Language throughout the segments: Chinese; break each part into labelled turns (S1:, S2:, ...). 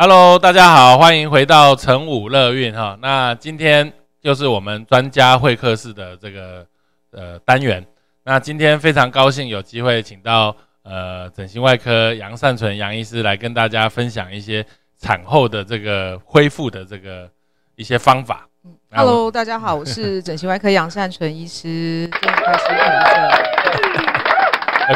S1: Hello，大家好，欢迎回到成武乐运哈。那今天就是我们专家会客室的这个呃单元。那今天非常高兴有机会请到呃整形外科杨善纯杨医师来跟大家分享一些产后的这个恢复的这个一些方法。
S2: Hello，大家好，我是整形外科杨善纯医师，真开心看
S1: 着。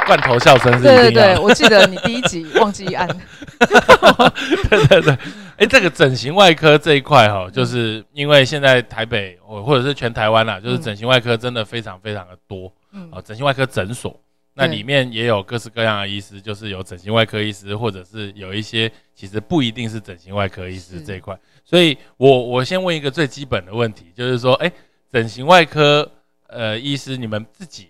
S1: 罐头笑声是
S2: 对对对，我记得你第一集忘记按。
S1: 对 对对，哎，这个整形外科这一块哈，就是因为现在台北或或者是全台湾啦，就是整形外科真的非常非常的多。嗯。哦，整形外科诊所，那里面也有各式各样的医师，就是有整形外科医师，或者是有一些其实不一定是整形外科医师这一块。所以我我先问一个最基本的问题，就是说，哎，整形外科呃医师，你们自己。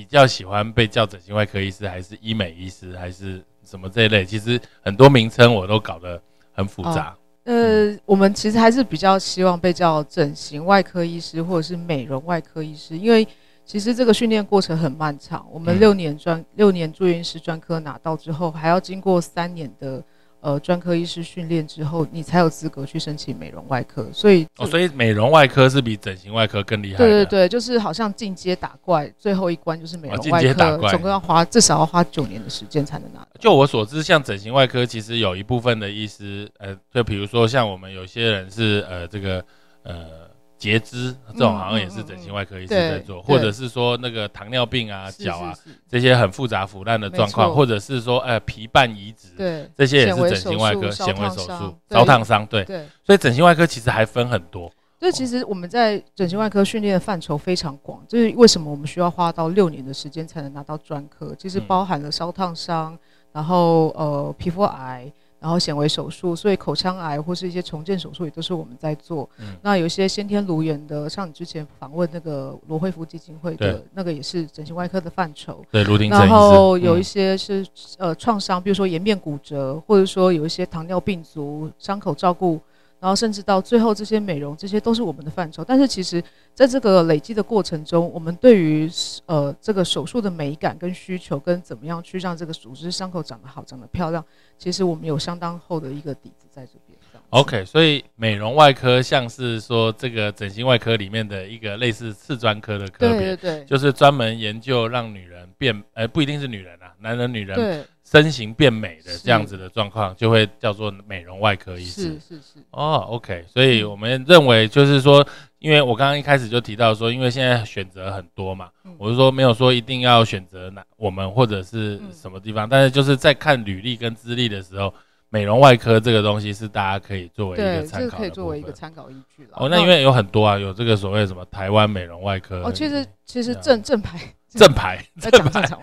S1: 比较喜欢被叫整形外科医师，还是医美医师，还是什么这一类？其实很多名称我都搞得很复杂。
S2: 呃，我们其实还是比较希望被叫整形外科医师，或者是美容外科医师，因为其实这个训练过程很漫长。我们六年专六年住院师专科拿到之后，还要经过三年的。呃，专科医师训练之后，你才有资格去申请美容外科。所以，
S1: 哦，所以美容外科是比整形外科更厉害。
S2: 对对对，就是好像进阶打怪，最后一关就是美容外科，总共要花至少要花九年的时间才能拿。
S1: 就我所知，像整形外科，其实有一部分的医师，呃，就比如说像我们有些人是呃，这个呃。截肢这种好像也是整形外科医生在做，或者是说那个糖尿病啊、脚啊这些很复杂腐烂的状况，或者是说呃皮瓣移植，
S2: 对，
S1: 这些也是整形外科纤维手术、烧烫伤，对，所以整形外科其实还分很多。
S2: 所以其实我们在整形外科训练的范畴非常广，就是为什么我们需要花到六年的时间才能拿到专科？其实包含了烧烫伤，然后呃皮肤癌。然后显微手术，所以口腔癌或是一些重建手术也都是我们在做。那有一些先天颅源的，像你之前访问那个罗惠福基金会的那个，也是整形外科的范畴。然后有一些是呃创伤，比如说颜面骨折，或者说有一些糖尿病足伤口照顾。然后甚至到最后，这些美容，这些都是我们的范畴。但是其实，在这个累积的过程中，我们对于呃这个手术的美感跟需求，跟怎么样去让这个组织伤口长得好、长得漂亮，其实我们有相当厚的一个底子在这边。
S1: OK，所以美容外科像是说这个整形外科里面的一个类似次专科的科
S2: 别，对对，
S1: 就是专门研究让女人变，呃，不一定是女人啊，男人、女人。身形变美的这样子的状况，就会叫做美容外科医师。
S2: 是是是。
S1: 哦，OK，所以我们认为就是说，因为我刚刚一开始就提到说，因为现在选择很多嘛，我是说没有说一定要选择哪我们或者是什么地方，但是就是在看履历跟资历的时候，美容外科这个东西是大家可以作为一个参考
S2: 可以作为一个参考依据了。
S1: 哦，那因为有很多啊，有这个所谓什么台湾美容外科。
S2: 哦，其实其实正正牌。
S1: 正牌，
S2: 正常。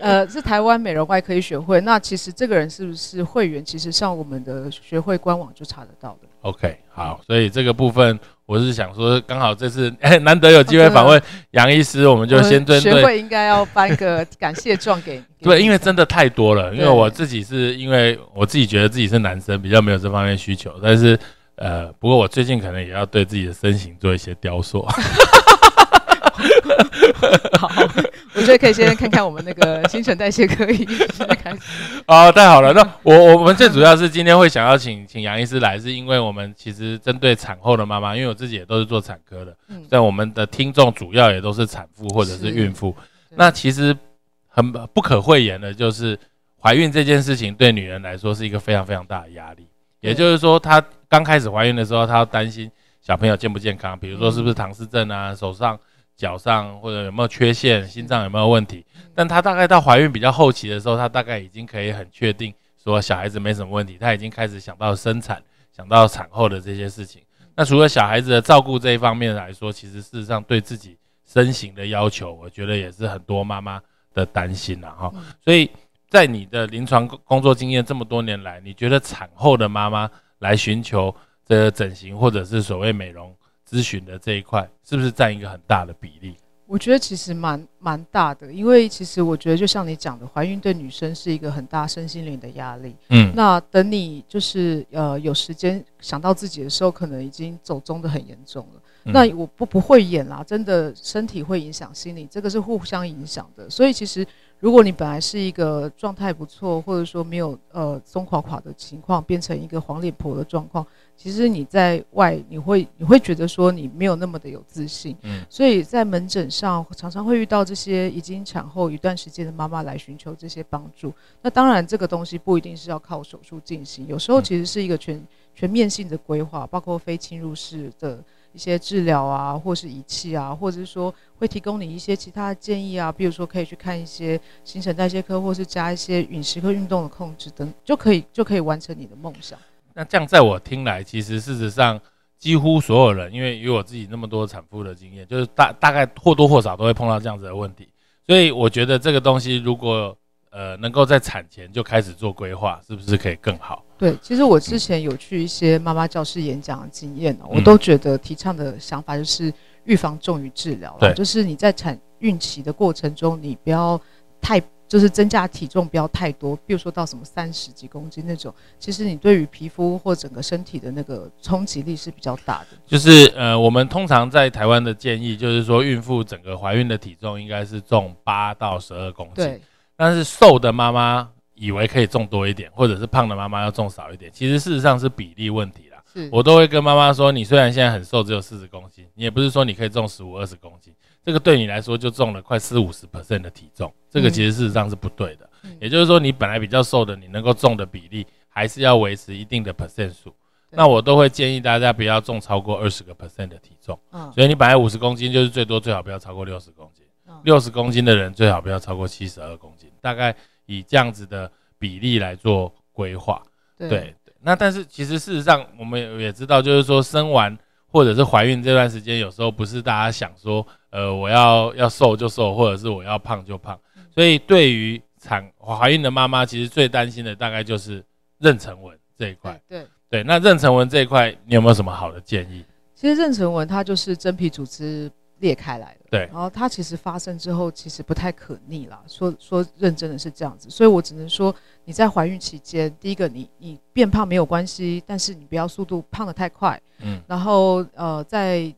S2: 呃，是台湾美容外科医学会。那其实这个人是不是会员？其实上我们的学会官网就查得到的。
S1: OK，好，所以这个部分我是想说，刚好这次哎 难得有机会访问杨医师，我们就先针对
S2: 学会应该要颁个感谢状给。
S1: 对，因为真的太多了。因为我自己是因为我自己觉得自己是男生，比较没有这方面需求。但是呃，不过我最近可能也要对自己的身形做一些雕塑。
S2: 好，我觉得可以先看看我们那个新陈代谢科医师开始。
S1: 啊，太好了！那我我们最主要是今天会想要请请杨医师来，是因为我们其实针对产后的妈妈，因为我自己也都是做产科的，在我们的听众主要也都是产妇或者是孕妇。那其实很不可讳言的，就是怀孕这件事情对女人来说是一个非常非常大的压力。也就是说，她刚开始怀孕的时候，她要担心小朋友健不健康，比如说是不是唐氏症啊，手上。脚上或者有没有缺陷，心脏有没有问题？但她大概到怀孕比较后期的时候，她大概已经可以很确定说小孩子没什么问题，她已经开始想到生产，想到产后的这些事情。那除了小孩子的照顾这一方面来说，其实事实上对自己身形的要求，我觉得也是很多妈妈的担心了哈。所以在你的临床工作经验这么多年来，你觉得产后的妈妈来寻求这个整形或者是所谓美容咨询的这一块，是不是占一个很大的比例？
S2: 我觉得其实蛮蛮大的，因为其实我觉得就像你讲的，怀孕对女生是一个很大身心灵的压力。嗯，那等你就是呃有时间想到自己的时候，可能已经走中的很严重了。那我不不会演啦，真的身体会影响心理，这个是互相影响的。所以其实。如果你本来是一个状态不错，或者说没有呃松垮垮的情况，变成一个黄脸婆的状况，其实你在外你会你会觉得说你没有那么的有自信，嗯，所以在门诊上常常会遇到这些已经产后一段时间的妈妈来寻求这些帮助。那当然这个东西不一定是要靠手术进行，有时候其实是一个全全面性的规划，包括非侵入式的。一些治疗啊，或是仪器啊，或者是说会提供你一些其他的建议啊，比如说可以去看一些新陈代谢科，或是加一些饮食和运动的控制等，就可以就可以完成你的梦想。
S1: 那这样在我听来，其实事实上几乎所有人，因为有我自己那么多产妇的经验，就是大大概或多或少都会碰到这样子的问题，所以我觉得这个东西如果呃能够在产前就开始做规划，是不是可以更好？
S2: 对，其实我之前有去一些妈妈教室演讲的经验呢，我都觉得提倡的想法就是预防重于治疗了。就是你在产孕期的过程中，你不要太就是增加体重不要太多，比如说到什么三十几公斤那种，其实你对于皮肤或整个身体的那个冲击力是比较大的。
S1: 就是呃，我们通常在台湾的建议就是说，孕妇整个怀孕的体重应该是重八到十二公斤，对，但是瘦的妈妈。以为可以种多一点，或者是胖的妈妈要种少一点，其实事实上是比例问题啦。我都会跟妈妈说，你虽然现在很瘦，只有四十公斤，你也不是说你可以重十五、二十公斤，这个对你来说就重了快四五十 percent 的体重，这个其实事实上是不对的。也就是说，你本来比较瘦的，你能够重的比例还是要维持一定的 percent 数。那我都会建议大家不要重超过二十个 percent 的体重。嗯，所以你本来五十公斤，就是最多最好不要超过六十公斤。六十公斤的人最好不要超过七十二公斤，大概。以这样子的比例来做规划，对对。那但是其实事实上，我们也知道，就是说生完或者是怀孕这段时间，有时候不是大家想说，呃，我要要瘦就瘦，或者是我要胖就胖。所以对于产怀孕的妈妈，其实最担心的大概就是妊娠纹这一块。
S2: 对
S1: 对。那妊娠纹这一块，你有没有什么好的建议？
S2: 其实妊娠纹它就是真皮组织。裂开来了，
S1: 对，
S2: 然后它其实发生之后，其实不太可逆啦。说说认真的是这样子，所以我只能说你在怀孕期间，第一个你你变胖没有关系，但是你不要速度胖得太快，嗯，然后呃在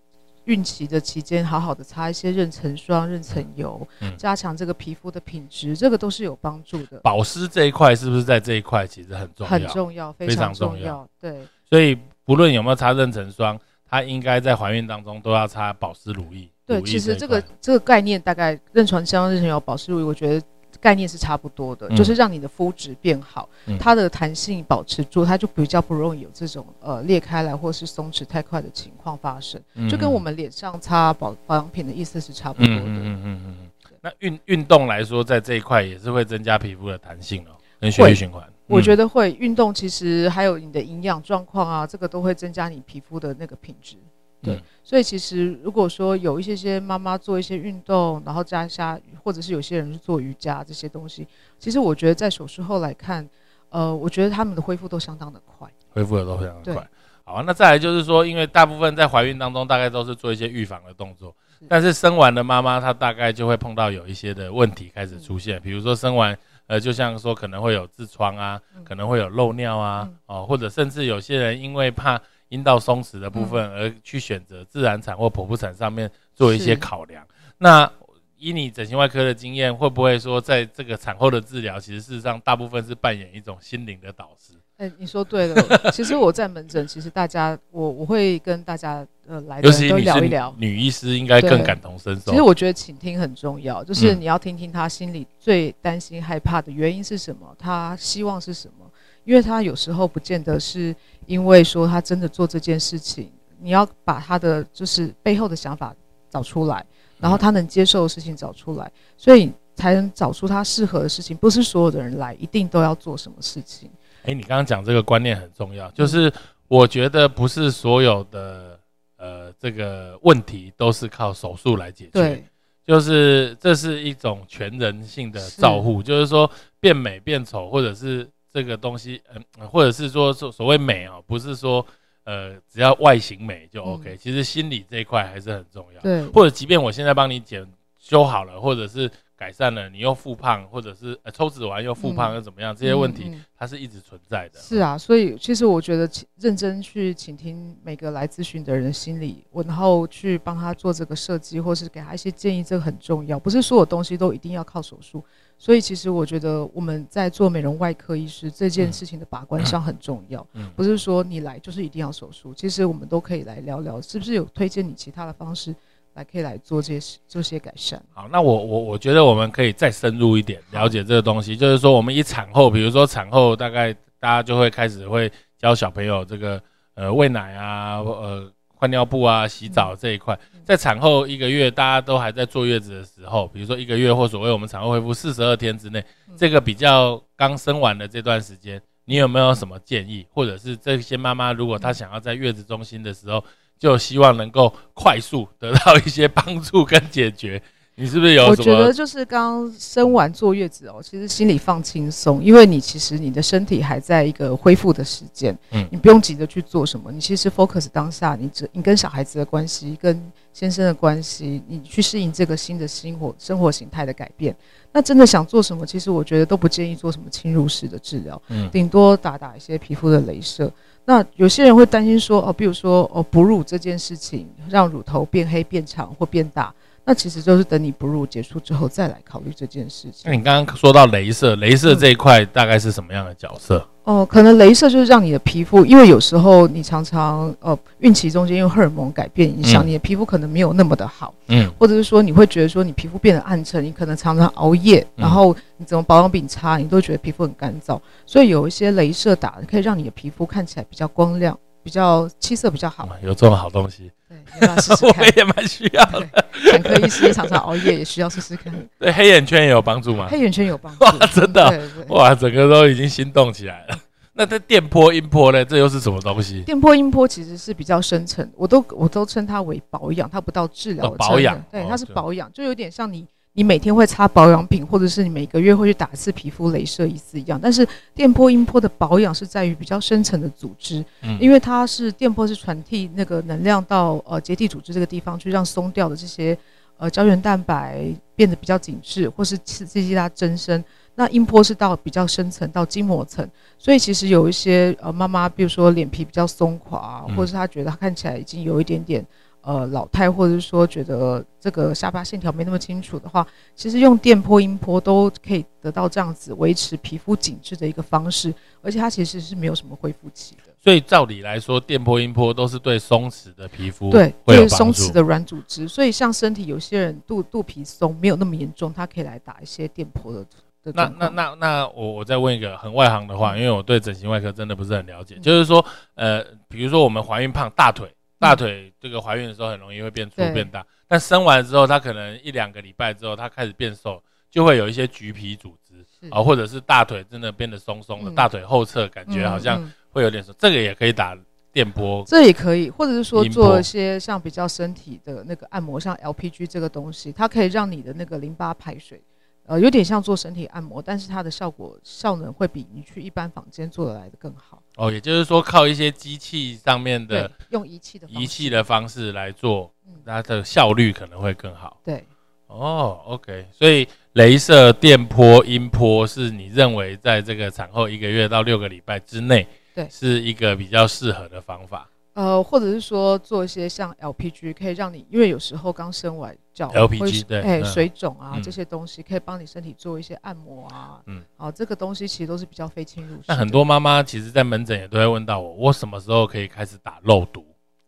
S2: 孕期的期间，好好的擦一些妊娠霜、妊娠油，嗯，加强这个皮肤的品质，这个都是有帮助的。
S1: 保湿这一块是不是在这一块其实很重要？
S2: 很重要，非常重要，对。
S1: 所以不论有没有擦妊娠霜，它应该在怀孕当中都要擦保湿乳液。
S2: 对，其实这个这个概念大概妊娠霜、妊娠油、保湿乳，我觉得概念是差不多的，就是让你的肤质变好，它的弹性保持住，它就比较不容易有这种呃裂开来或是松弛太快的情况发生，就跟我们脸上擦保保养品的意思是差不多的。嗯嗯嗯嗯
S1: 嗯。那运运动来说，在这一块也是会增加皮肤的弹性哦，跟血液循环。
S2: 我觉得会运动，其实还有你的营养状况啊，这个都会增加你皮肤的那个品质。对，所以其实如果说有一些些妈妈做一些运动，然后加一下，或者是有些人是做瑜伽这些东西，其实我觉得在手术后来看，呃，我觉得他们的恢复都相当的快，
S1: 恢复的都非常的快。好，那再来就是说，因为大部分在怀孕当中大概都是做一些预防的动作，但是生完的妈妈她大概就会碰到有一些的问题开始出现，比如说生完，呃，就像说可能会有痔疮啊，可能会有漏尿啊，哦，或者甚至有些人因为怕。阴道松弛的部分，而去选择自然产或剖腹产上面做一些考量。那以你整形外科的经验，会不会说在这个产后的治疗，其实事实上大部分是扮演一种心灵的导师？
S2: 哎，你说对了。其实我在门诊，其实大家我我会跟大家呃来的都聊一聊。
S1: 女医师应该更感同身受。
S2: 其实我觉得倾听很重要，就是你要听听她心里最担心害怕的原因是什么，她希望是什么。因为他有时候不见得是因为说他真的做这件事情，你要把他的就是背后的想法找出来，然后他能接受的事情找出来，所以才能找出他适合的事情。不是所有的人来一定都要做什么事情。
S1: 哎，你刚刚讲这个观念很重要，就是我觉得不是所有的呃这个问题都是靠手术来解决，就是这是一种全人性的照护，就是说变美变丑或者是。这个东西，嗯，或者是说所所谓美哦，不是说呃只要外形美就 OK，其实心理这一块还是很重要。
S2: 对，
S1: 或者即便我现在帮你剪修好了，或者是。改善了，你又复胖，或者是呃抽脂完又复胖又怎么样？这些问题它是一直存在的。
S2: 是啊，所以其实我觉得认真去倾听每个来咨询的人心理，我然后去帮他做这个设计，或是给他一些建议，这个很重要。不是所有东西都一定要靠手术。所以其实我觉得我们在做美容外科医师这件事情的把关上很重要。嗯，不是说你来就是一定要手术。其实我们都可以来聊聊，是不是有推荐你其他的方式。来可以来做这些做些改善。
S1: 好，那我我我觉得我们可以再深入一点了解这个东西，就是说我们一产后，比如说产后大概大家就会开始会教小朋友这个呃喂奶啊，呃换尿布啊，洗澡这一块，在产后一个月大家都还在坐月子的时候，比如说一个月或所谓我们产后恢复四十二天之内，这个比较刚生完的这段时间，你有没有什么建议，或者是这些妈妈如果她想要在月子中心的时候？就希望能够快速得到一些帮助跟解决，你是不是有？
S2: 我觉得就是刚生完坐月子哦，其实心里放轻松，因为你其实你的身体还在一个恢复的时间，嗯，你不用急着去做什么，你其实 focus 当下，你这你跟小孩子的关系，跟先生的关系，你去适应这个新的生活生活形态的改变。那真的想做什么，其实我觉得都不建议做什么侵入式的治疗，嗯，顶多打打一些皮肤的镭射。那有些人会担心说，哦，比如说，哦，哺乳这件事情让乳头变黑、变长或变大，那其实就是等你哺乳结束之后再来考虑这件事情。
S1: 那你刚刚说到镭射，镭射这一块大概是什么样的角色？
S2: 哦，可能镭射就是让你的皮肤，因为有时候你常常呃孕期中间因为荷尔蒙改变影响，你的皮肤可能没有那么的好，嗯，或者是说你会觉得说你皮肤变得暗沉，你可能常常熬夜，然后你怎么保养品差，你都觉得皮肤很干燥，所以有一些镭射打可以让你的皮肤看起来比较光亮，比较气色比较好。
S1: 有这种好东西，
S2: 对，试试看。
S1: 我也蛮需要的。
S2: 产科医师也常常熬夜，也需要试试看。
S1: 对黑眼圈也有帮助吗？
S2: 黑眼圈有帮助，
S1: 哇，真的，哇，整个都已经心动起来了。那这电波、音波呢？这又是什么东西？
S2: 电波、音波其实是比较深层，我都我都称它为保养，它不到治疗。
S1: 保养，
S2: 对，它是保养，就有点像你你每天会擦保养品，或者是你每个月会去打一次皮肤镭射一次一样。但是电波、音波的保养是在于比较深层的组织，因为它是电波是传递那个能量到呃结缔组织这个地方去，让松掉的这些呃胶原蛋白变得比较紧致，或是刺激它增生。那音波是到比较深层，到筋膜层，所以其实有一些呃妈妈，比如说脸皮比较松垮，或者是她觉得她看起来已经有一点点呃老态，或者是说觉得这个下巴线条没那么清楚的话，其实用电波、音波都可以得到这样子维持皮肤紧致的一个方式，而且它其实是没有什么恢复期的。
S1: 所以照理来说，电波、音波都是对松弛的皮肤
S2: 对，就是松弛的软组织。所以像身体有些人肚肚皮松没有那么严重，他可以来打一些电波的。
S1: 那那那那我我再问一个很外行的话，因为我对整形外科真的不是很了解，就是说，呃，比如说我们怀孕胖，大腿大腿这个怀孕的时候很容易会变粗变大，但生完之后，它可能一两个礼拜之后，它开始变瘦，就会有一些橘皮组织啊，或者是大腿真的变得松松的，大腿后侧感觉好像会有点松，这个也可以打电波，
S2: 这也可以，或者是说做一些像比较身体的那个按摩，像 LPG 这个东西，它可以让你的那个淋巴排水。呃，有点像做身体按摩，但是它的效果效能会比你去一般房间做的来的更好。
S1: 哦，也就是说靠一些机器上面的
S2: 用仪器的
S1: 仪器的方式来做，它的效率可能会更好。
S2: 对，
S1: 哦，OK，所以镭射、电波、音波是你认为在这个产后一个月到六个礼拜之内，
S2: 对，
S1: 是一个比较适合的方法。
S2: 呃，或者是说做一些像 LPG，可以让你，因为有时候刚生完脚
S1: LPG 对，
S2: 哎，水肿啊这些东西，可以帮你身体做一些按摩啊，嗯，好，这个东西其实都是比较非侵入。
S1: 那很多妈妈其实，在门诊也都会问到我，我什么时候可以开始打肉毒？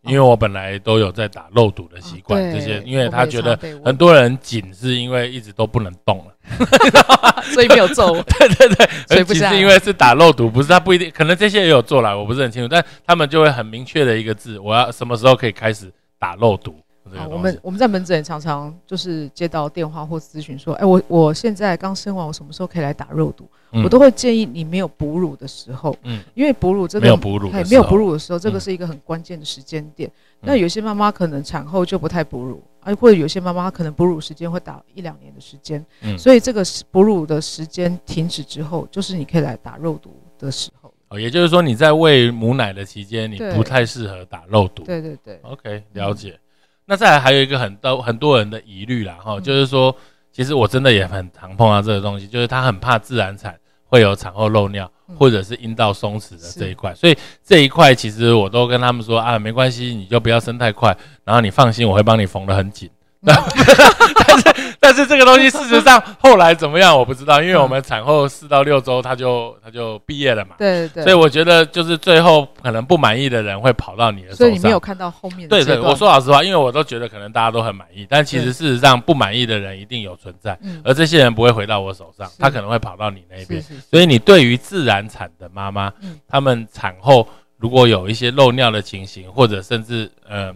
S1: 因为我本来都有在打肉毒的习惯，这些，因为他觉得很多人紧是因为一直都不能动了，
S2: 所以没有做。
S1: 对对对，所以不是因为是打肉毒，不是他不一定，可能这些也有做了，我不是很清楚，但他们就会很明确的一个字，我要什么时候可以开始打肉毒。
S2: 我们我们在门诊常常就是接到电话或咨询说，哎，我我现在刚生完，我什么时候可以来打肉毒？我都会建议你没有哺乳的时候，嗯，因为哺乳这个
S1: 没有哺乳，
S2: 没有哺乳的时候，这个是一个很关键的时间点。那有些妈妈可能产后就不太哺乳，而或者有些妈妈可能哺乳时间会打一两年的时间，嗯，所以这个哺乳的时间停止之后，就是你可以来打肉毒。的时候。
S1: 哦，也就是说你在喂母奶的期间，你不太适合打肉毒。
S2: 对对对
S1: ，OK，了解。那再来还有一个很多很多人的疑虑啦，哈，
S2: 嗯。
S1: 就是说，其实我真的也很常碰到这个东西，就是他很怕自然产会有产后漏尿，
S2: 嗯。
S1: 或者是阴道松弛的这一块，所以这一块其实我都跟他们说啊，没关系，你就不要生太快，然后你放心，我会帮你缝得很紧。但是但是这个东西事实上后来怎么样我不知道，因为我们产后四到六周他就他就毕业了嘛，
S2: 对对，
S1: 所以我觉得就是最后可能不满意的人会跑到你的手上。
S2: 所以你没有看到后面的
S1: 对对，我说老实话，因为我都觉得可能大家都很满意，但其实事实上不满意的人一定有存在，
S2: 嗯。
S1: 而这些人不会回到我手上，他可能会跑到你那边。所以你对于自然产的妈妈他，们产后如果有一些漏尿的情形，或者甚至呃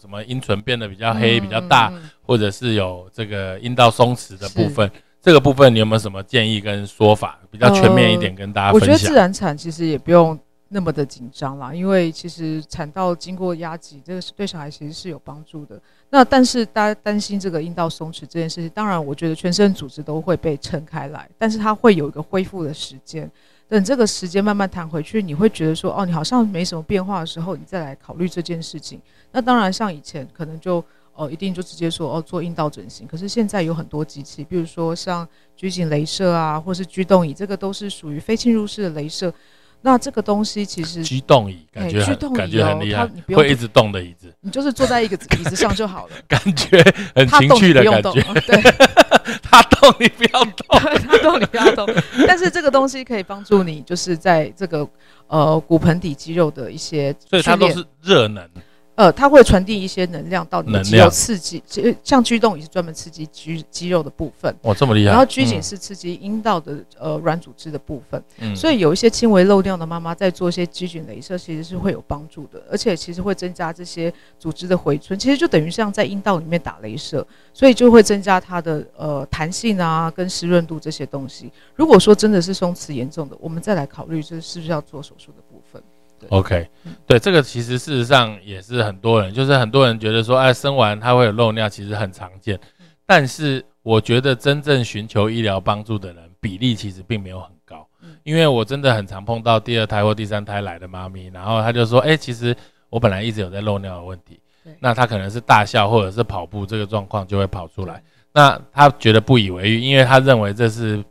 S1: 什么阴唇变得比较黑、
S2: 嗯
S1: 比较大，或者是有这个阴道松弛的部分，这个部分你有没有什么建议跟说法，比较全面一点跟大家分享
S2: 我觉得自？然产其实也不用那么的紧张啦，因为其实产道经过压挤，这个是对小孩其实是有帮助的。那但是大家担心这个阴道松弛这件事情，当然我觉得全身组织都会被撑开来，但是它会有一个恢复的时间。等这个时间慢慢弹回去，你会觉得说，哦，你好像没什么变化的时候，你再来考虑这件事情。那当然，像以前可能就哦，一定就直接说哦做阴道整形。可是现在有很多机器，比如说像拘谨镭射啊，或是居动仪，这个都是属于非侵入式的镭射。那这个东西其实
S1: 居动椅感觉
S2: 哎居动椅
S1: 很感觉很
S2: 哦
S1: 厉害
S2: 它你不，用
S1: 会一直动的椅子，
S2: 你就是坐在一个椅子上就好了，
S1: 感觉很情趣的感觉。
S2: 对，
S1: 他动你不要动，
S2: 它动你不要动。但是这个东西可以帮助你，就是在这个呃骨盆底肌肉的一些
S1: 所以它都是热能。
S2: 呃，它会传递一些能量到你的肌肉，刺激。像居动也是专门刺激肌肌肉的部分，
S1: 哇，这么厉害！
S2: 然后拘谨是刺激阴道的呃软组织的部分。
S1: 嗯，
S2: 所以有一些轻微漏尿的妈妈在做一些肌菌镭射，其实是会有帮助的，而且其实会增加这些组织的回春，其实就等于像在阴道里面打镭射，所以就会增加它的呃弹性啊跟湿润度这些东西。如果说真的是松弛严重的，我们再来考虑这是不是要做手术的。
S1: OK，
S2: 嗯
S1: 对这个其实事实上也是很多人，就是很多人觉得说，哎，生完他会有漏尿，其实很常见。
S2: 嗯。
S1: 但是我觉得真正寻求医疗帮助的人比例其实并没有很高
S2: 嗯，
S1: 因为我真的很常碰到第二胎或第三胎来的妈咪，然后她就说，哎，其实我本来一直有在漏尿的问题，那她可能是大笑或者是跑步这个状况就会跑出来，那她觉得不以为意，因为她认为这是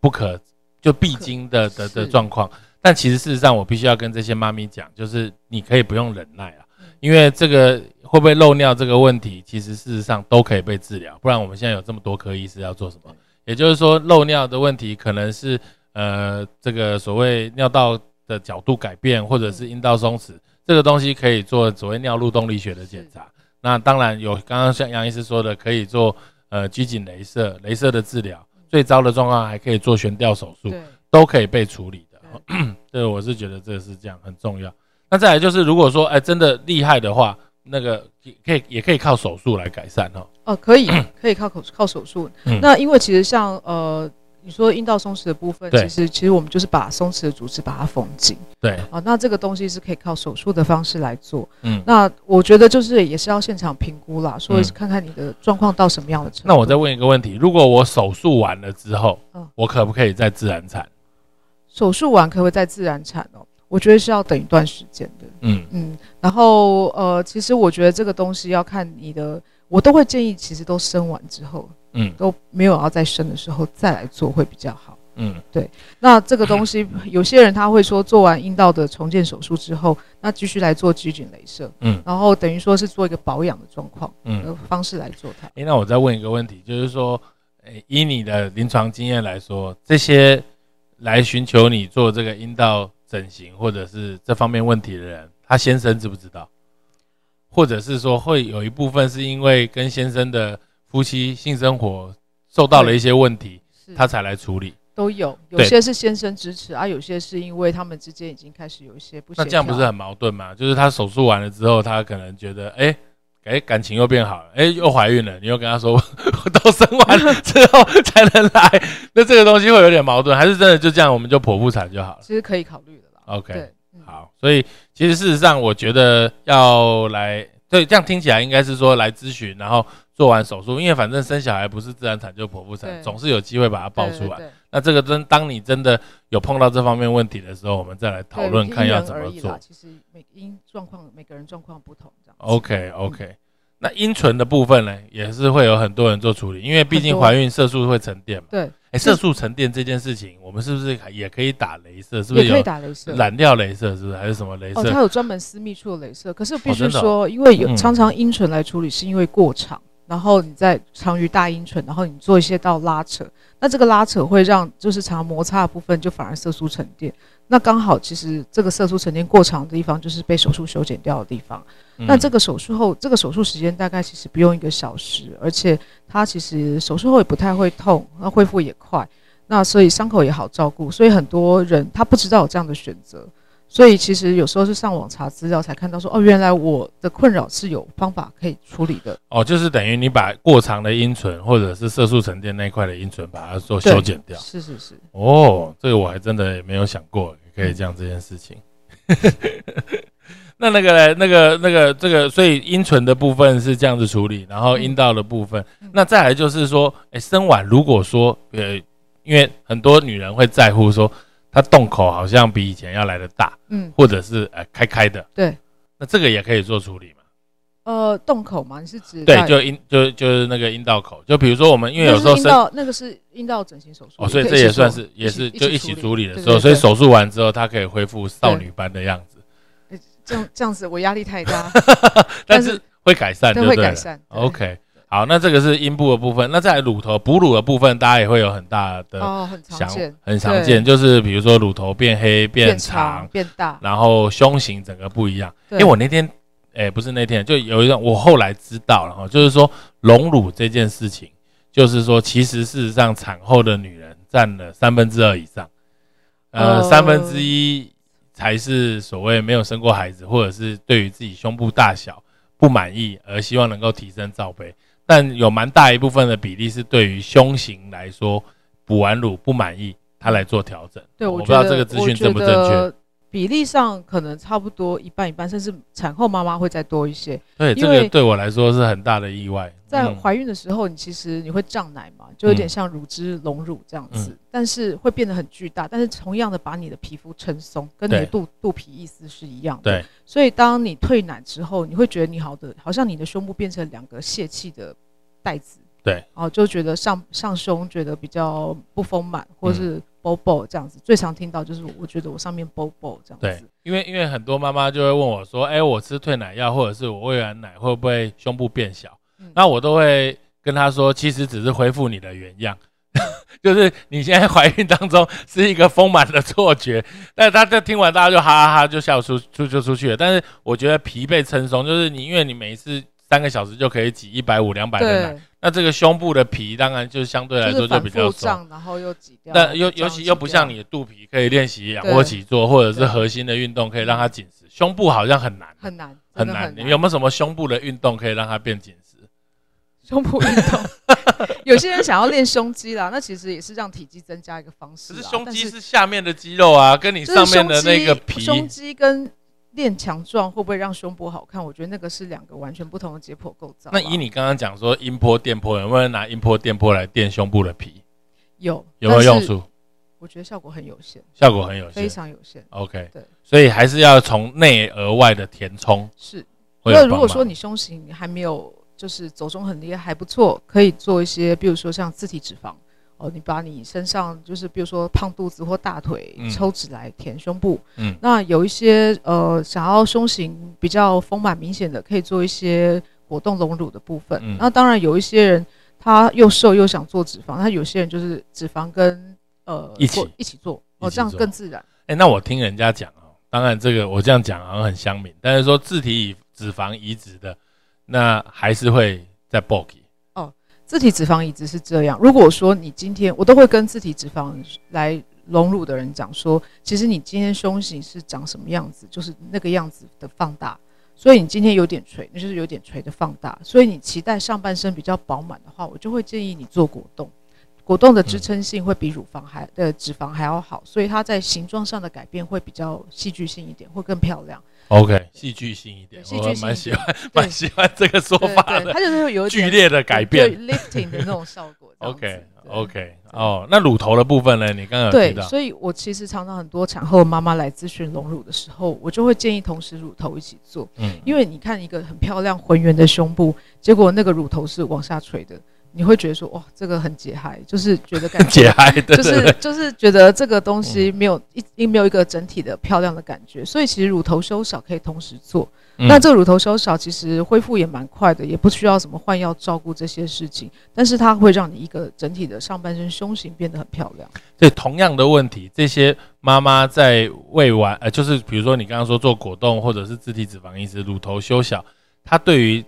S1: 不可就必经的的的
S2: 是。
S1: 状况。但其实事实上，我必须要跟这些妈咪讲，就是你可以不用忍耐啊
S2: 嗯，
S1: 因为这个会不会漏尿这个问题，其实事实上都可以被治疗。不然我们现在有这么多科医师要做什么？也就是说，漏尿的问题可能是呃这个所谓尿道的角度改变，或者是阴道松弛，这个东西可以做所谓尿路动力学的检查。那当然有刚刚像杨医师说的，可以做呃拘谨镭射、镭射的治疗。最糟的状况还可以做悬吊手术，都可以被处理的。对，我是觉得这个是这样很重要。那再来就是，如果说哎真的厉害的话，那个也可以也可以靠手术来改善哦。
S2: 哦，可以，可以靠口靠手术。
S1: 嗯
S2: 那因为其实像呃，你说阴道松弛的部分，其实其实我们就是把松弛的组织把它缝紧
S1: 对，
S2: 啊。那这个东西是可以靠手术的方式来做。
S1: 嗯。
S2: 那我觉得就是也是要现场评估啦，说
S1: 嗯
S2: 看看你的状况到什么样的程度。
S1: 那我再问一个问题：如果我手术完了之后，
S2: 嗯
S1: 我可不可以再自然产？
S2: 手术完可不可以再自然产哦？我觉得是要等一段时间的。
S1: 嗯
S2: 嗯，然后呃，其实我觉得这个东西要看你的，我都会建议，其实都生完之后
S1: 嗯
S2: 都没有要再生的时候再来做会比较好。
S1: 嗯对
S2: 那这个东西，有些人他会说，做完阴道的重建手术之后，那继续来做拘谨镭射，
S1: 嗯
S2: 然后等于说是做一个保养的状况
S1: 嗯。
S2: 的方式来做它。
S1: 诶，那我再问一个问题，就是说，诶，以你的临床经验来说，这些来寻求你做这个阴道整形或者是这方面问题的人，他先生知不知道？或者是说，会有一部分是因为跟先生的夫妻性生活受到了一些问题，他才来处理。
S2: 都有，有些是先生支持啊，有些是因为他们之间已经开始有一些不。
S1: 那这样不是很矛盾吗？就是他手术完了之后，他可能觉得，哎、哎，感情又变好了，哎、又怀孕了，你又跟他说，我都生完了之后才能来，那这个东西会有点矛盾，还是真的就这样，我们就剖腹产就好了
S2: 其实可以考虑的啦。
S1: ？OK，
S2: 对，嗯
S1: 好，所以其实事实上，我觉得要来，对，这样听起来应该是说来咨询，然后做完手术，因为反正生小孩不是自然产就剖腹产，总是有机会把它抱出来。
S2: 对对对
S1: 那这个真当你真的有碰到这方面问题的时候，我们再来讨论看要怎么做。
S2: 其实每因状况每个人状况不同，这样。
S1: OK OK。那阴唇的部分呢，也是会有很多人做处理，因为毕竟怀孕色素会沉淀嘛。
S2: 对。
S1: 哎，色素沉淀这件事情，我们是不是也可以打镭射？是不是
S2: 可以打镭射？
S1: 染料镭射是不是？还是什么镭射？
S2: 哦，它有专门私密处的镭射。可是必须说，因为有常常阴唇来处理，是因为过长。然后你再长于大阴唇，然后你做一些到拉扯，那这个拉扯会让就是常摩擦的部分就反而色素沉淀。那刚好其实这个色素沉淀过长的地方就是被手术修剪掉的地方。那这个手术后，这个手术时间大概其实不用一个小时，而且它其实手术后也不太会痛，那恢复也快，那所以伤口也好照顾。所以很多人他不知道有这样的选择。所以其实有时候是上网查资料才看到说哦，原来我的困扰是有方法可以处理的。
S1: 哦，就是等于你把过长的阴唇或者是色素沉淀那块的阴唇把它做修剪掉。
S2: 是是是。
S1: 哦，这个我还真的也没有想过可以这样这件事情。那那个那个那个这个，所以阴唇的部分是这样子处理，然后阴道的部分，那再来就是说，哎，生完如果说呃，因为很多女人会在乎说。它洞口好像比以前要来的大，嗯，或者是呃开开的，
S2: 对，
S1: 那这个也可以做处理嘛？
S2: 呃，洞口嘛，你是指
S1: 对，就阴就就是那个阴道口，就比如说我们因为有时候
S2: 阴道那个是阴道整形手术，
S1: 哦，所以这也算是也是就一起处理。的时候，所以手术完之后它可以恢复少女般的样子。
S2: 这样这样子我压力太大，
S1: 但是会改善，
S2: 会改善
S1: ，OK。好，那这个是阴部的部分。那在乳头哺乳的部分，大家也会有很大的
S2: 哦，很常见，
S1: 很常见，就是比如说乳头变黑、变长、
S2: 变大，
S1: 然后胸型整个不一样。因为我那天，哎，不是那天，就有一段我后来知道了哈，就是说隆乳这件事情，就是说其实事实上产后的女人占了三分之二以上，呃，三分之一才是所谓没有生过孩子，或者是对于自己胸部大小不满意而希望能够提升罩杯。但有蛮大一部分的比例是对于胸型来说，补完乳不满意，他来做调整。
S2: 对，
S1: 我不知道这个资讯正不正确。
S2: 比例上可能差不多一半一半，甚至产后妈妈会再多一些。
S1: 对，这个对我来说是很大的意外。
S2: 在怀孕的时候，你其实你会胀奶嘛，就有点像乳汁隆乳这样子，但是会变得很巨大，但是同样的把你的皮肤撑松，跟你的肚肚皮意思是一样的。
S1: 对。
S2: 所以当你退奶之后，你会觉得你好的，好像你的胸部变成两个泄气的袋子。
S1: 对。
S2: 哦，就觉得上上胸觉得比较不丰满，或是。Bobo 这样子，最常听到就是我觉得我上面 bobo 这样子。
S1: 对，因为因为很多妈妈就会问我说：“哎，我吃退奶药或者是我喂完奶会不会胸部变小？”那我都会跟她说，其实只是恢复你的原样，就是你现在怀孕当中是一个丰满的错觉。但大家听完，大家就哈哈哈就笑出出就出去了。但是我觉得疲惫撑松，就是你因为你每一次。三个小时就可以挤一百五、两百的奶，那这个胸部的皮当然就相对来说就比较
S2: 松，然后又挤掉。
S1: 那尤尤其又不像你的肚皮可以练习仰卧起坐，或者是核心的运动可以让它紧实。胸部好像很难，
S2: 很难，
S1: 很难。你有没有什么胸部的运动可以让它变紧实？
S2: 胸部运动，有些人想要练胸肌啦，那其实也是让体积增加一个方式。
S1: 可是胸肌是下面的肌肉啊，跟你上面的那个皮，
S2: 胸肌跟。练强壮会不会让胸部好看？我觉得那个是两个完全不同的解剖构造。
S1: 那以你刚刚讲说音波电波，有没有拿音波电波来垫胸部的皮？
S2: 有，
S1: 有没有用处？
S2: 我觉得效果很有限，
S1: 效果很有限，
S2: 非常有限。
S1: OK，
S2: 对，
S1: 所以还是要从内而外的填充。
S2: 是，那如果说你胸型还没有，就是走中很厉害还不错，可以做一些，比如说像自体脂肪。哦，你把你身上就是比如说胖肚子或大腿抽脂来填胸部，嗯，那有一些呃想要胸型比较丰满明显的，可以做一些果冻隆乳的部分。那当然有一些人他又瘦又想做脂肪，他有些人就是脂肪跟呃
S1: 一起
S2: 一起做，哦，这样更自然。
S1: 哎，那我听人家讲哦，当然这个我这样讲好像很乡民，但是说自体脂肪移植的，那还是会在 bulky。
S2: 自体脂肪移植是这样。如果说你今天，我都会跟自体脂肪来隆乳的人讲说，其实你今天胸型是长什么样子，就是那个样子的放大。所以你今天有点垂，那就是有点垂的放大。所以你期待上半身比较饱满的话，我就会建议你做果冻。果冻的支撑性会比乳房还的脂肪还要好，所以它在形状上的改变会比较戏剧性一点，会更漂亮。
S1: OK，戏剧性一点，
S2: 戏剧性
S1: 我蛮喜欢，蛮喜欢这个说法的，
S2: 它就是有
S1: 剧烈的改
S2: 对
S1: 变。
S2: lifting 的那种效果。这样子
S1: OK
S2: 对。
S1: OK，哦，那乳头的部分呢？你刚刚有
S2: 对
S1: 提，到，
S2: 所以我其实常常很多产后妈妈来咨询隆乳的时候，我就会建议同时乳头一起做，
S1: 嗯，
S2: 因为你看一个很漂亮浑圆的胸部，结果那个乳头是往下垂的，你会觉得说哇，这个很解嗨，就是觉得感觉
S1: 解嗨，对
S2: 就是
S1: 对对，
S2: 就是觉得这个东西没有一没有一个整体的漂亮的感觉，所以其实乳头修小可以同时做。
S1: 嗯
S2: 那这个乳头修小其实恢复也蛮快的，也不需要什么换药照顾这些事情，但是它会让你一个整体的上半身胸型变得很漂亮。
S1: 对同样的问题，这些妈妈在喂完，呃，就是比如说你刚刚说做果冻或者是自体脂肪移植，乳头修小，它对于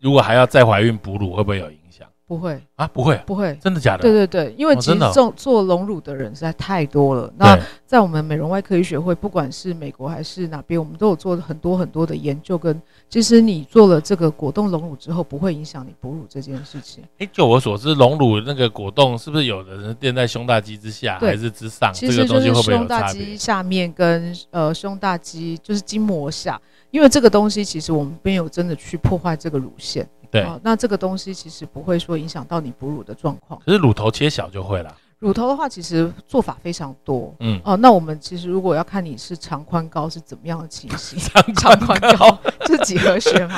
S1: 如果还要再怀孕哺乳，会不会有影响
S2: 不会，
S1: 啊？不会，
S2: 不会。
S1: 真的假的？
S2: 对对对，因为其实做做隆乳的人实在太多了。那在我们美容外科医学会，不管是美国还是哪边，我们都有做很多很多的研究跟。其实你做了这个果冻隆乳之后，不会影响你哺乳这件事情。
S1: 哎，就我所知，隆乳那个果冻是不是有的人垫在胸大肌之下，
S2: 对
S1: 还是之上？
S2: 其
S1: 这个
S2: 实就是
S1: 东西会不会有
S2: 胸大肌？下面跟呃胸大肌就是筋膜下，因为这个东西其实我们没有真的去破坏这个乳腺。
S1: 对，
S2: 啊那这个东西其实不会说影响到你哺乳的状况。
S1: 可是乳头切小就会了。
S2: 乳头的话，其实做法非常多。
S1: 嗯，
S2: 哦，那我们其实如果要看你是长宽高是怎么样的情形，
S1: 长
S2: 长宽高就是几何学嘛。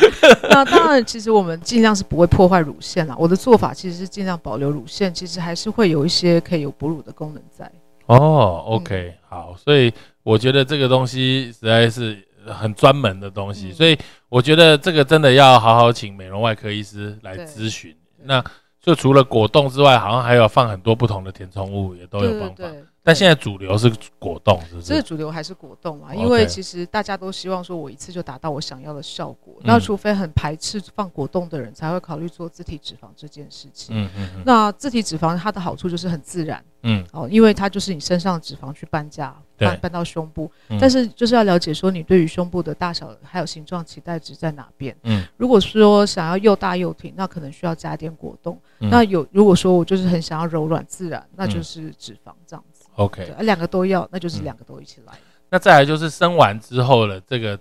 S2: 那当然，其实我们尽量是不会破坏乳腺啦。我的做法其实是尽量保留乳腺，其实还是会有一些可以有哺乳的功能在。
S1: 哦，OK，、好，所以我觉得这个东西实在是很专门的东西，
S2: 嗯
S1: 所以我觉得这个真的要好好请美容外科医师来咨询。那就除了果冻之外，好像还有放很多不同的填充物，也都有
S2: 对
S1: 方法。但现在主流是果冻，是不
S2: 这个
S1: 是？
S2: 主流还是果冻啊，因为其实大家都希望说我一次就达到我想要的效果。
S1: 嗯
S2: 那除非很排斥放果冻的人，才会考虑做自体脂肪这件事情。
S1: 嗯嗯嗯
S2: 那自体脂肪它的好处就是很自然
S1: 嗯
S2: 哦，因为它就是你身上的脂肪去搬家，搬搬到胸部。
S1: 嗯
S2: 但是就是要了解说你对于胸部的大小还有形状期待值在哪边。
S1: 嗯
S2: 如果说想要又大又挺，那可能需要加点果冻。
S1: 嗯
S2: 那有如果说我就是很想要柔软自然，那就是脂肪这样子。
S1: ，OK。
S2: 两个都要，那就是
S1: 嗯。
S2: 两个都一起来。
S1: 那再来就是生完之后的这个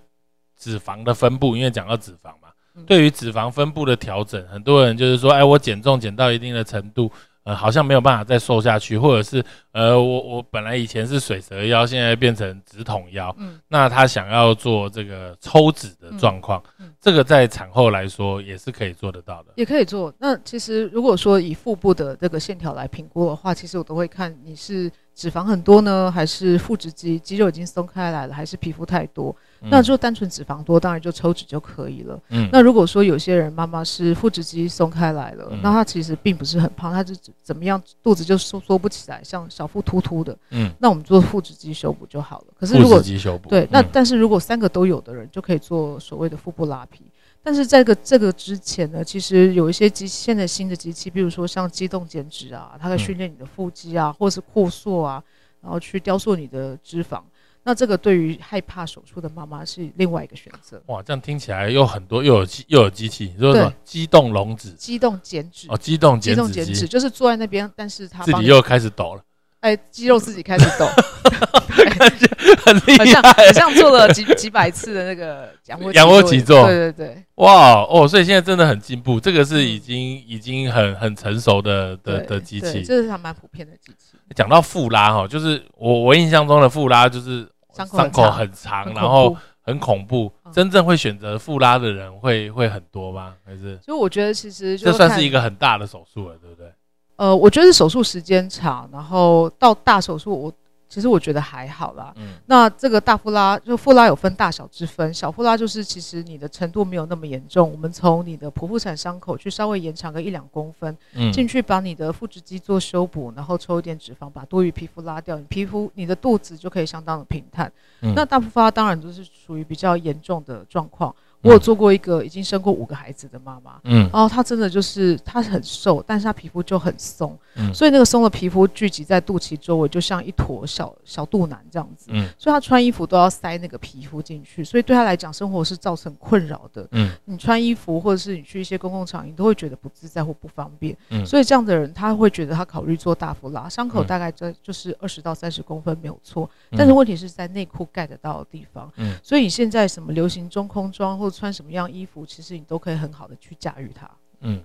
S1: 脂肪的分布，因为讲到脂肪嘛，
S2: 嗯。
S1: 对于脂肪分布的调整，很多人就是说，哎，我减重减到一定的程度，呃，好像没有办法再瘦下去，或者是呃，我我本来以前是水蛇腰，现在变成直筒腰，
S2: 嗯，
S1: 那他想要做这个抽脂的状况，
S2: 嗯嗯
S1: 这个在产后来说也是可以做得到的。
S2: 也可以做。那其实如果说以腹部的这个线条来评估的话，其实我都会看你是脂肪很多呢，还是腹直肌肌肉已经松开来了，还是皮肤太多。
S1: 嗯
S2: 那就单纯脂肪多，当然就抽脂就可以了。
S1: 嗯
S2: 那如果说有些人妈妈是腹直肌松开来了，
S1: 嗯
S2: 那她其实并不是很胖，她就怎么样肚子就收缩不起来，像小腹突突的，
S1: 嗯，
S2: 那我们做腹直肌修补就好了。可是如果
S1: 腹直肌修补，
S2: 对，那
S1: 嗯
S2: 但是如果三个都有的人，就可以做所谓的腹部拉皮。但是在这个这个之前呢，其实有一些机现在新的机器，比如说像机动减脂啊，它可以
S1: 嗯
S2: 训练你的腹肌啊，或是扩塑啊，然后去雕塑你的脂肪。那这个对于害怕手术的妈妈是另外一个选择。
S1: 哇，这样听起来又很多，又有机又有机器，你说什么
S2: 对
S1: 机动溶脂
S2: 机动减脂，
S1: 哦，机动
S2: 机
S1: 减脂机
S2: 动减脂，就是坐在那边，但是他
S1: 自己又开始抖了，
S2: 哎肌肉自己开始抖，
S1: 很厉
S2: 好像
S1: 害
S2: 好像做了几几百次的那个仰卧
S1: 仰卧起坐
S2: 对对对。
S1: 哇哦！所以现在真的很进步，这个是已经已经很很成熟的的的机
S2: 对
S1: 器。
S2: 这是还蛮普遍的机器。
S1: 讲到腹拉哈，就是我我印象中的腹拉就是
S2: 伤口很长
S1: 然后很恐怖。
S2: 嗯
S1: 真正会选择腹拉的人会会很多吗？还是
S2: 所以我觉得其实就
S1: 这算是一个很大的手术了，对不对？
S2: 呃，我觉得手术时间长，然后到大手术我其实我觉得还好啦。
S1: 嗯。
S2: 那这个大腹拉就腹拉有分大小之分，小腹拉就是其实你的程度没有那么严重，我们从你的剖腹产伤口去稍微延长个一两公分，
S1: 嗯。
S2: 进去把你的腹直肌做修补，然后抽一点脂肪，把多余皮肤拉掉，你皮肤你的肚子就可以相当的平坦。
S1: 嗯。
S2: 那大腹拉当然就是属于比较严重的状况，我有做过一个已经生过五个孩子的妈妈，嗯，然后她真的就是她很瘦，但是她皮肤就很松，嗯，所以那个松的皮肤聚集在肚脐周围，就像一坨小小肚腩这样子，嗯，所以他穿衣服都要塞那个皮肤进去，所以对他来讲，生活是造成困扰的，嗯，你穿衣服或者是你去一些公共场，你都会觉得不自在或不方便，嗯，所以这样的人他会觉得他考虑做大幅拉，伤口大概在就是二十到三十公分没有错，但是问题是在内裤盖得到的地方，嗯，所以你现在什么流行中空装或者穿什么样衣服，其实你都可以很好的去驾驭它。嗯，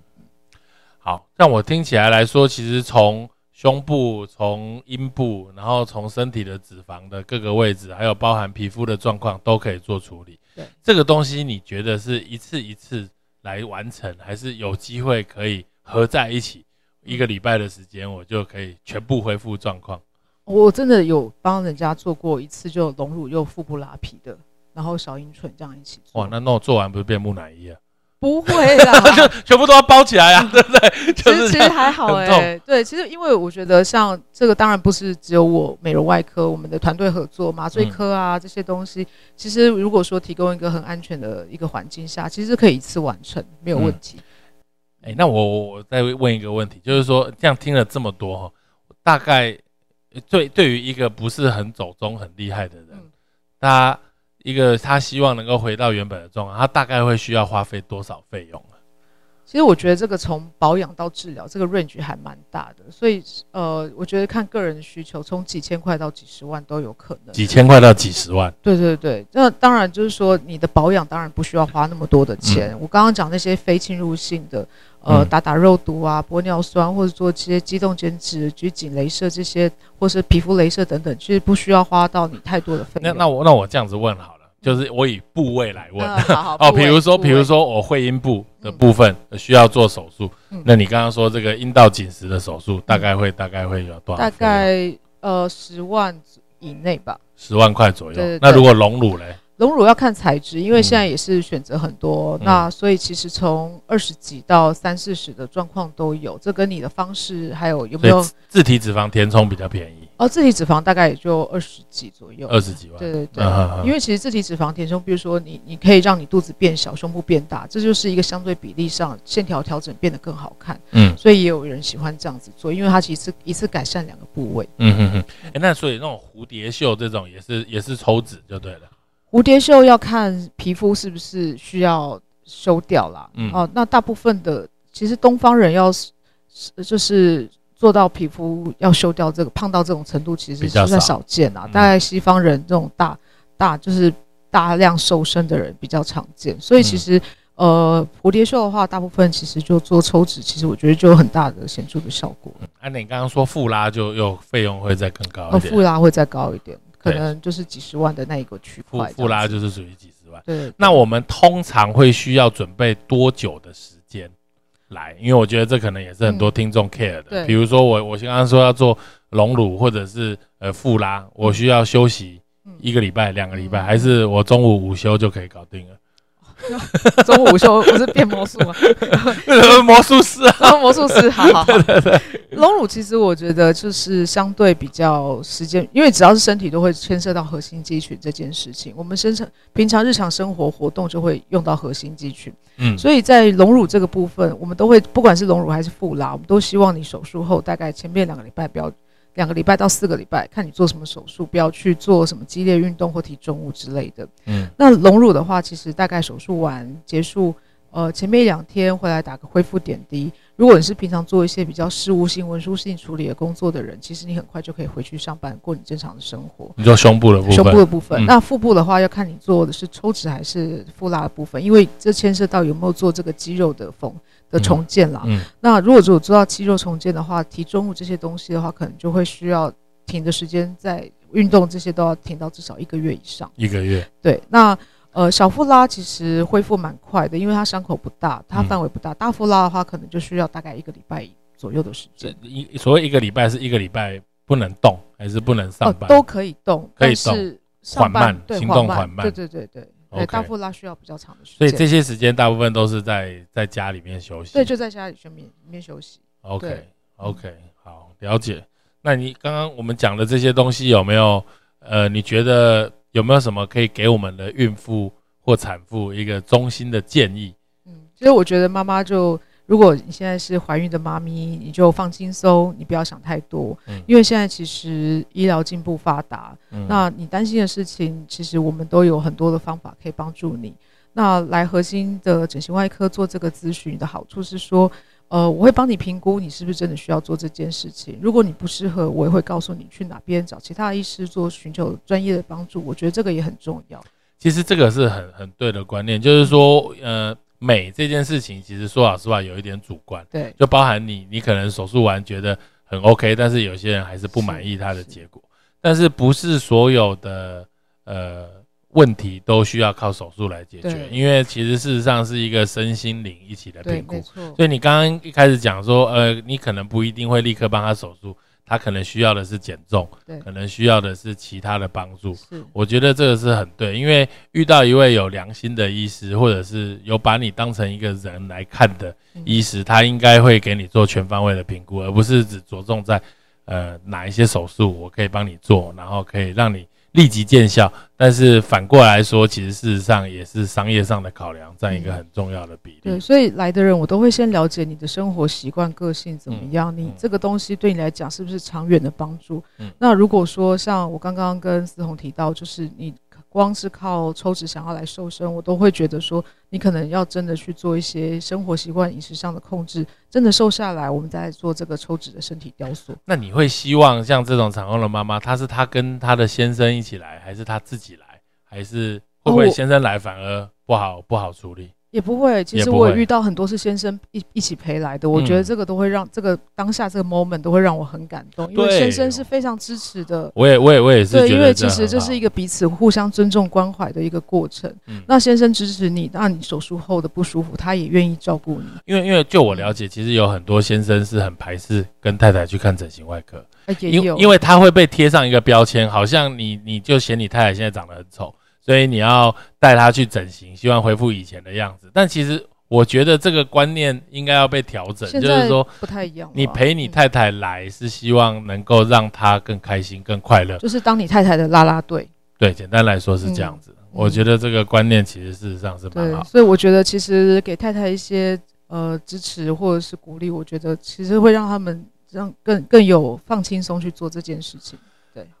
S1: 好，让我听起来来说，其实从胸部、从阴部，然后从身体的脂肪的各个位置，还有包含皮肤的状况，都可以做处理。
S2: 对，
S1: 这个东西你觉得是一次一次来完成，还是有机会可以合在一起，一个礼拜的时间，我就可以全部恢复状况？
S2: 我真的有帮人家做过一次，就隆乳又腹部拉皮的。然后小阴唇这样一起做
S1: 哇，那那我做完不是变木乃伊啊？
S2: 不会啦，
S1: 就全部都要包起来啊，对不对？
S2: 其实其实还好哎，对，其实因为我觉得像这个当然不是只有我美容外科，我们的团队合作麻醉科啊这些东西，其实如果说提供一个很安全的一个环境下，其实可以一次完成没有问题。
S1: 哎，那我我再问一个问题，就是说这样听了这么多哈，大概对对于一个不是很走中很厉害的人，大家。一个他希望能够回到原本的状况，他大概会需要花费多少费用啊？
S2: 其实我觉得这个从保养到治疗，这个 range 还蛮大的，所以呃，我觉得看个人的需求，从几千块到几十万都有可能。
S1: 几千块到几十万？
S2: 对对对，那当然就是说你的保养当然不需要花那么多的钱。我刚刚讲那些非侵入性的。呃，打打肉毒啊，玻尿酸，或者做这些机动减脂、拘紧镭射这些，或是皮肤镭射等等，其实不需要花到你太多的费用。
S1: 那那我那我这样子问好了，就是我以部位来问。
S2: 哦，
S1: 比如说比如说我会阴部的部分需要做手术，那你刚刚说这个阴道紧实的手术，大概会大概会有多少？
S2: 大概呃十万以内吧。
S1: 十万块左右。那如果隆乳嘞？
S2: 隆乳要看材质，因为现在也是选择很多，那所以其实从二十几到三四十的状况都有，这跟你的方式还有有没有
S1: 自体脂肪填充比较便宜。
S2: 哦，自体脂肪大概也就二十几左右，
S1: 二十几万，
S2: 对对对，因为其实自体脂肪填充，比如说你你可以让你肚子变小，胸部变大，这就是一个相对比例上线条调整变得更好看，嗯，所以也有人喜欢这样子做，因为它其实一次改善两个部位，嗯
S1: 嗯嗯，哎，那所以那种蝴蝶袖这种也是也是抽脂就对了。
S2: 蝴蝶袖要看皮肤是不是需要修掉啦。嗯哦，那大部分的其实东方人要是就是做到皮肤要修掉这个胖到这种程度，其实是在少见啊。大概西方人这种大大就是大量瘦身的人比较常见，所以其实呃蝴蝶袖的话，大部分其实就做抽脂，其实我觉得就有很大的显著的效果。
S1: 按你刚刚说负拉就又费用会再更高一点，
S2: 负拉会再高一点。可能就是几十万的那一个区块，
S1: 富拉就是属于几十万。
S2: 对，
S1: 那我们通常会需要准备多久的时间来？因为我觉得这可能也是很多听众 care 的。比如说我，我刚刚说要做隆乳或者是呃富拉，我需要休息一个礼拜、两个礼拜，还是我中午午休就可以搞定了？
S2: 中午午休不是变魔术吗？
S1: 魔术师
S2: 啊，魔术师，好好好。隆 乳其实我觉得就是相对比较时间，因为只要是身体都会牵涉到核心肌群这件事情，我们身上平常日常生活活动就会用到核心肌群。嗯，所以在隆乳这个部分，我们都会不管是隆乳还是腹拉，我们都希望你手术后大概前面两个礼拜不要。两个礼拜到四个礼拜，看你做什么手术，不要去做什么激烈运动或提重物之类的。嗯，那隆乳的话，其实大概手术完结束，呃，前面一两天回来打个恢复点滴。如果你是平常做一些比较事务性、文书性处理的工作的人，其实你很快就可以回去上班，过你正常的生活。
S1: 你做胸部的部分，
S2: 胸部的部分。那腹部的话，要看你做的是抽脂还是腹拉的部分，因为这牵涉到有没有做这个肌肉的缝。的重建啦，嗯，那如果只有做到肌肉重建的话，提重物这些东西的话，可能就会需要停的时间，在运动这些都要停到至少一个月以上。
S1: 一个月，
S2: 对。那呃，小腹拉其实恢复蛮快的，因为它伤口不大，它范围不大。大腹拉的话，可能就需要大概一个礼拜左右的时间。
S1: 一所谓一个礼拜是一个礼拜不能动，还是不能上班？
S2: 都可以动，
S1: 可以动，缓慢，行动缓慢。
S2: 对对对对。对，大腹拉需要比较长的时间，
S1: 所以这些时间大部分都是在在家里面休息。
S2: 对，就在家里里面里面休息。
S1: OK，OK，好，了解。那你刚刚我们讲的这些东西有没有？呃，你觉得有没有什么可以给我们的孕妇或产妇一个中心的建议？
S2: 嗯，其实我觉得妈妈就，如果你现在是怀孕的妈咪，你就放轻松，你不要想太多，嗯，因为现在其实医疗进步发达，嗯，那你担心的事情，其实我们都有很多的方法可以帮助你。那来核心的整形外科做这个咨询的好处是说，呃，我会帮你评估你是不是真的需要做这件事情。如果你不适合，我也会告诉你去哪边找其他医师做寻求专业的帮助。我觉得这个也很重要。
S1: 其实这个是很很对的观念，就是说，呃，美这件事情，其实说老实话有一点主观，
S2: 对，
S1: 就包含你，你可能手术完觉得很 OK，但是有些人还是不满意他的结果。但是不是所有的呃问题都需要靠手术来解决？因为其实事实上是一个身心灵一起的评估。所以你刚刚一开始讲说，呃，你可能不一定会立刻帮他手术。他可能需要的是减重，
S2: 对，
S1: 可能需要的是其他的帮助。是，我觉得这个是很对，因为遇到一位有良心的医师，或者是有把你当成一个人来看的医师，他应该会给你做全方位的评估，而不是只着重在，呃，哪一些手术我可以帮你做，然后可以让你。立即见效，但是反过来说，其实事实上也是商业上的考量占一个很重要的比例。
S2: 对，所以来的人我都会先了解你的生活习惯、个性怎么样，你这个东西对你来讲是不是长远的帮助？嗯，那如果说像我刚刚跟思红提到，就是你。光是靠抽脂想要来瘦身，我都会觉得说，你可能要真的去做一些生活习惯、饮食上的控制，真的瘦下来，我们再做这个抽脂的身体雕塑。
S1: 那你会希望像这种产后的妈妈，她是她跟她的先生一起来，还是她自己来，还是会不会先生来反而不好不好处理？
S2: 也不会，其实我也遇到很多是先生一一起陪来的，我觉得这个都会让这个当下这个 moment 都会让我很感动，因为先生是非常支持的。
S1: 我也我也我也是，对，
S2: 因为其实这是一个彼此互相尊重关怀的一个过程。那先生支持你，那你手术后的不舒服，他也愿意照顾你。
S1: 因为因为就我了解，其实有很多先生是很排斥跟太太去看整形外科，
S2: 因
S1: 因为他会被贴上一个标签，好像你你就嫌你太太现在长得很丑。所以你要带他去整形，希望恢复以前的样子。但其实我觉得这个观念应该要被调整，就是说
S2: 不太一样。
S1: 你陪你太太来是希望能够让她更开心、更快乐，
S2: 就是当你太太的啦啦队。
S1: 对，简单来说是这样子。我觉得这个观念其实事实上是蛮好。
S2: 所以我觉得其实给太太一些呃支持或者是鼓励，我觉得其实会让他们让更更有放轻松去做这件事情。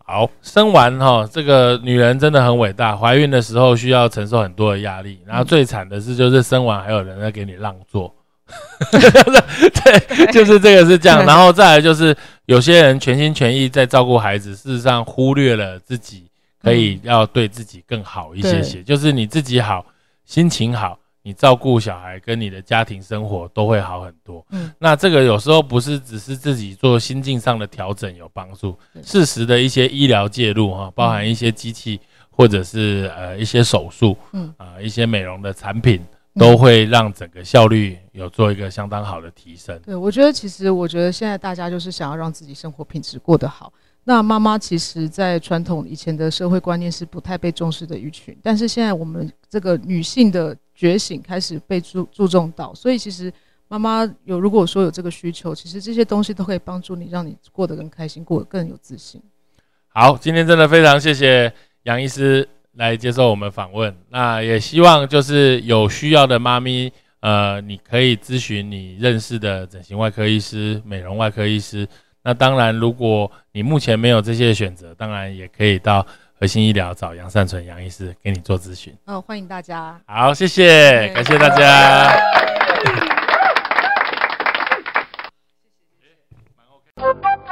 S1: 好，生完哈，这个女人真的很伟大。怀孕的时候需要承受很多的压力，然后最惨的是，就是生完还有人在给你让座。对，就是这个是这样。然后再来就是有些人全心全意在照顾孩子，事实上忽略了自己可以要对自己更好一些些。就是你自己好，心情好。你照顾小孩跟你的家庭生活都会好很多。嗯，那这个有时候不是只是自己做心境上的调整有帮助，适时的一些医疗介入哈，包含一些机器或者是呃一些手术，嗯啊一些美容的产品，都会让整个效率有做一个相当好的提升。
S2: 对，我觉得其实我觉得现在大家就是想要让自己生活品质过得好。那妈妈其实，在传统以前的社会观念是不太被重视的一群，但是现在我们这个女性的觉醒开始被注注重到，所以其实妈妈有如果说有这个需求，其实这些东西都可以帮助你，让你过得更开心，过得更有自信。
S1: 好，今天真的非常谢谢杨医师来接受我们访问，那也希望就是有需要的妈咪，呃，你可以咨询你认识的整形外科医师、美容外科医师。那当然，如果你目前没有这些选择，当然也可以到核心医疗找杨善存杨医师给你做咨询。
S2: 哦，欢迎大家。
S1: 好，谢谢，感谢大家。谢谢 OK。